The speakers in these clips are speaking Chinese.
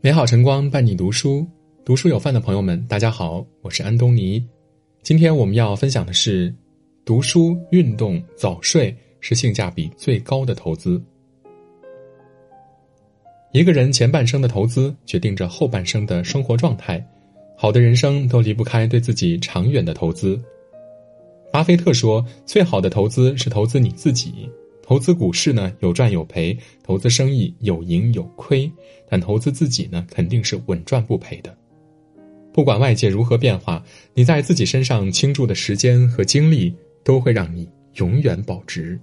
美好晨光伴你读书，读书有饭的朋友们，大家好，我是安东尼。今天我们要分享的是：读书、运动、早睡是性价比最高的投资。一个人前半生的投资，决定着后半生的生活状态。好的人生都离不开对自己长远的投资。巴菲特说：“最好的投资是投资你自己。投资股市呢，有赚有赔；投资生意有赢有亏。但投资自己呢，肯定是稳赚不赔的。不管外界如何变化，你在自己身上倾注的时间和精力，都会让你永远保值。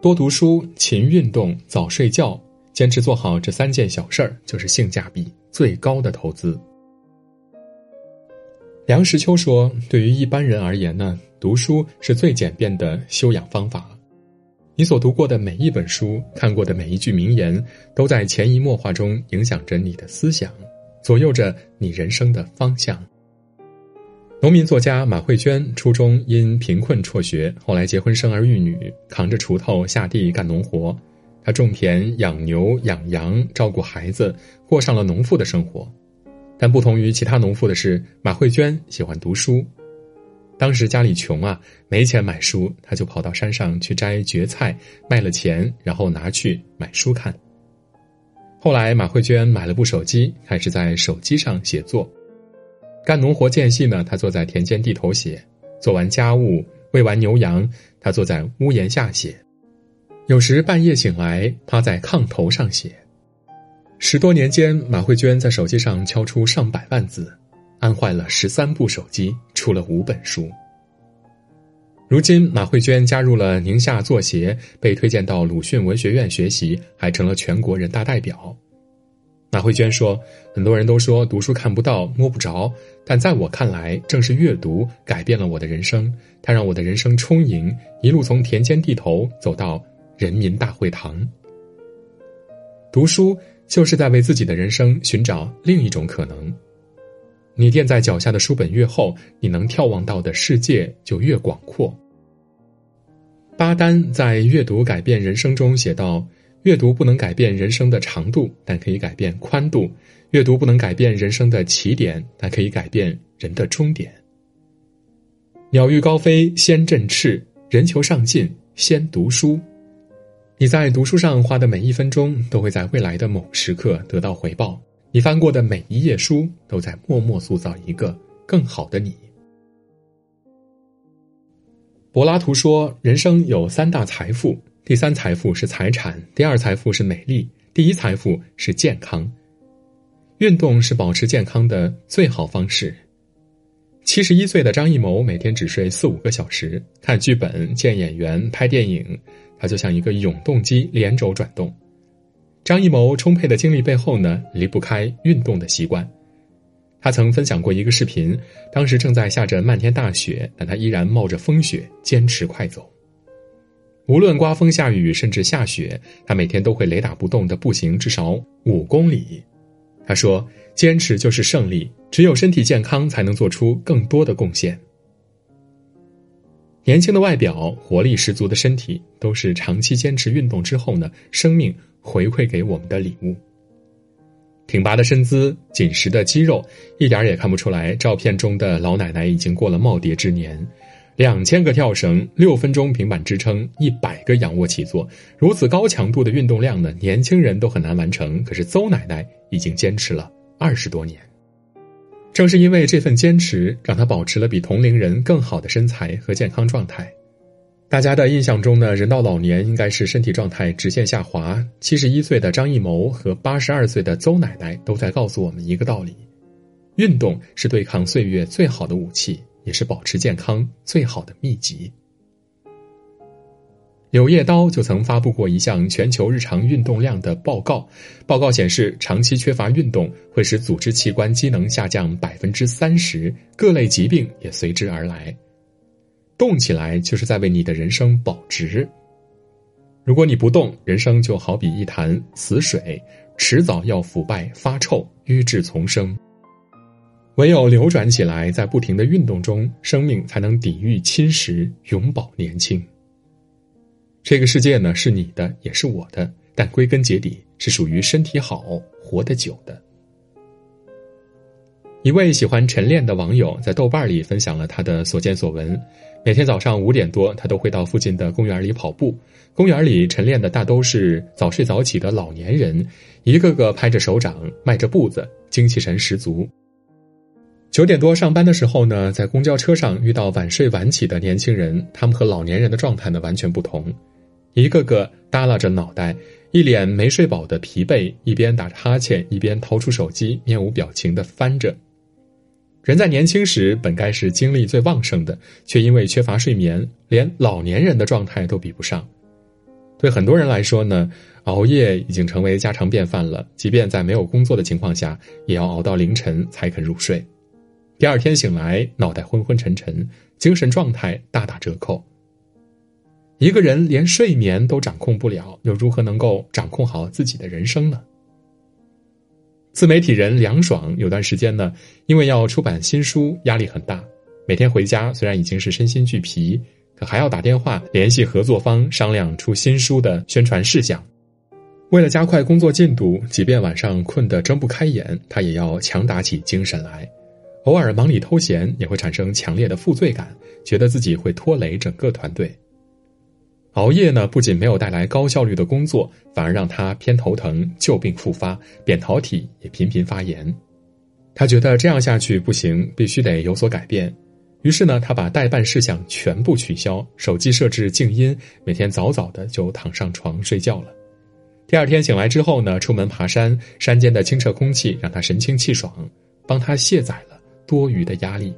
多读书、勤运动、早睡觉，坚持做好这三件小事儿，就是性价比最高的投资。”梁实秋说：“对于一般人而言呢，读书是最简便的修养方法。你所读过的每一本书，看过的每一句名言，都在潜移默化中影响着你的思想，左右着你人生的方向。”农民作家马慧娟初中因贫困辍学，后来结婚生儿育女，扛着锄头下地干农活。她种田、养牛、养羊，照顾孩子，过上了农妇的生活。但不同于其他农妇的是，马慧娟喜欢读书。当时家里穷啊，没钱买书，他就跑到山上去摘蕨菜，卖了钱，然后拿去买书看。后来，马慧娟买了部手机，开始在手机上写作。干农活间隙呢，她坐在田间地头写；做完家务、喂完牛羊，她坐在屋檐下写。有时半夜醒来，趴在炕头上写。十多年间，马慧娟在手机上敲出上百万字，安坏了十三部手机，出了五本书。如今，马慧娟加入了宁夏作协，被推荐到鲁迅文学院学习，还成了全国人大代表。马慧娟说：“很多人都说读书看不到、摸不着，但在我看来，正是阅读改变了我的人生。它让我的人生充盈，一路从田间地头走到人民大会堂。读书。”就是在为自己的人生寻找另一种可能。你垫在脚下的书本越厚，你能眺望到的世界就越广阔。巴丹在《阅读改变人生》中写道：“阅读不能改变人生的长度，但可以改变宽度；阅读不能改变人生的起点，但可以改变人的终点。”鸟欲高飞先振翅，人求上进先读书。你在读书上花的每一分钟，都会在未来的某时刻得到回报。你翻过的每一页书，都在默默塑造一个更好的你。柏拉图说，人生有三大财富：第三财富是财产，第二财富是美丽，第一财富是健康。运动是保持健康的最好方式。七十一岁的张艺谋每天只睡四五个小时，看剧本、见演员、拍电影。他就像一个永动机，连轴转动。张艺谋充沛的精力背后呢，离不开运动的习惯。他曾分享过一个视频，当时正在下着漫天大雪，但他依然冒着风雪坚持快走。无论刮风下雨，甚至下雪，他每天都会雷打不动的步行至少五公里。他说：“坚持就是胜利，只有身体健康，才能做出更多的贡献。”年轻的外表、活力十足的身体，都是长期坚持运动之后呢，生命回馈给我们的礼物。挺拔的身姿、紧实的肌肉，一点也看不出来。照片中的老奶奶已经过了耄耋之年。两千个跳绳、六分钟平板支撑、一百个仰卧起坐，如此高强度的运动量呢，年轻人都很难完成。可是邹奶奶已经坚持了二十多年。正是因为这份坚持，让她保持了比同龄人更好的身材和健康状态。大家的印象中呢，人到老年应该是身体状态直线下滑。七十一岁的张艺谋和八十二岁的邹奶奶都在告诉我们一个道理：运动是对抗岁月最好的武器，也是保持健康最好的秘籍。柳叶刀就曾发布过一项全球日常运动量的报告，报告显示，长期缺乏运动会使组织器官机能下降百分之三十，各类疾病也随之而来。动起来就是在为你的人生保值。如果你不动，人生就好比一潭死水，迟早要腐败发臭，瘀滞丛生。唯有流转起来，在不停的运动中，生命才能抵御侵蚀，永葆年轻。这个世界呢是你的，也是我的，但归根结底是属于身体好、活得久的。一位喜欢晨练的网友在豆瓣里分享了他的所见所闻。每天早上五点多，他都会到附近的公园里跑步。公园里晨练的大都是早睡早起的老年人，一个个拍着手掌，迈着步子，精气神十足。九点多上班的时候呢，在公交车上遇到晚睡晚起的年轻人，他们和老年人的状态呢完全不同，一个个耷拉着脑袋，一脸没睡饱的疲惫，一边打着哈欠，一边掏出手机，面无表情的翻着。人在年轻时本该是精力最旺盛的，却因为缺乏睡眠，连老年人的状态都比不上。对很多人来说呢，熬夜已经成为家常便饭了。即便在没有工作的情况下，也要熬到凌晨才肯入睡。第二天醒来，脑袋昏昏沉沉，精神状态大打折扣。一个人连睡眠都掌控不了，又如何能够掌控好自己的人生呢？自媒体人梁爽有段时间呢，因为要出版新书，压力很大。每天回家虽然已经是身心俱疲，可还要打电话联系合作方商量出新书的宣传事项。为了加快工作进度，即便晚上困得睁不开眼，他也要强打起精神来。偶尔忙里偷闲，也会产生强烈的负罪感，觉得自己会拖累整个团队。熬夜呢，不仅没有带来高效率的工作，反而让他偏头疼、旧病复发，扁桃体也频频发炎。他觉得这样下去不行，必须得有所改变。于是呢，他把代办事项全部取消，手机设置静音，每天早早的就躺上床睡觉了。第二天醒来之后呢，出门爬山，山间的清澈空气让他神清气爽，帮他卸载了多余的压力。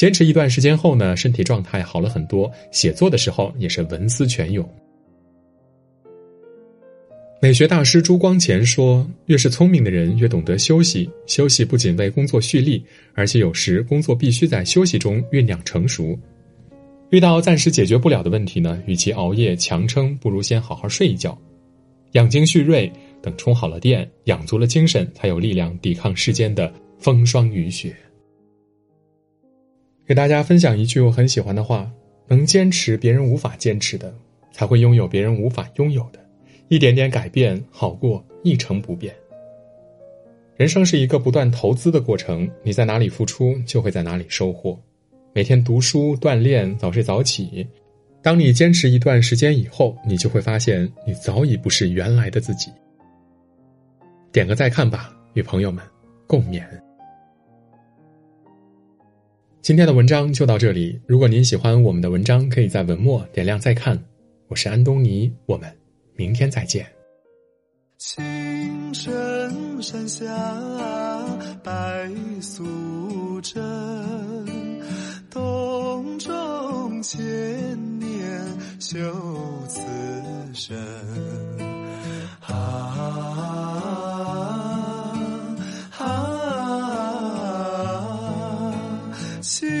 坚持一段时间后呢，身体状态好了很多，写作的时候也是文思泉涌。美学大师朱光潜说：“越是聪明的人，越懂得休息。休息不仅为工作蓄力，而且有时工作必须在休息中酝酿成熟。遇到暂时解决不了的问题呢，与其熬夜强撑，不如先好好睡一觉，养精蓄锐。等充好了电，养足了精神，才有力量抵抗世间的风霜雨雪。”给大家分享一句我很喜欢的话：能坚持别人无法坚持的，才会拥有别人无法拥有的。一点点改变好过一成不变。人生是一个不断投资的过程，你在哪里付出，就会在哪里收获。每天读书、锻炼、早睡早起，当你坚持一段时间以后，你就会发现，你早已不是原来的自己。点个再看吧，与朋友们共勉。今天的文章就到这里。如果您喜欢我们的文章，可以在文末点亮再看。我是安东尼，我们明天再见。青城山下白素贞，洞中千年修此身。啊出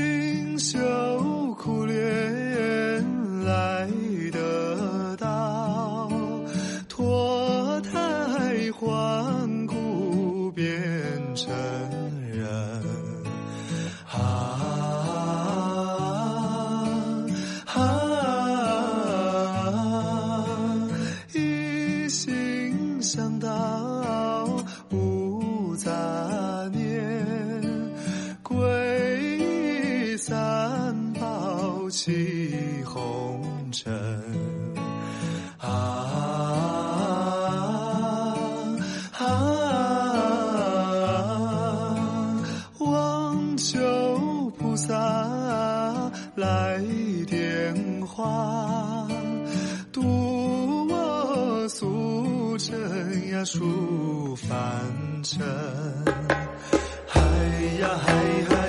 尘，嗨呀嗨，嗨。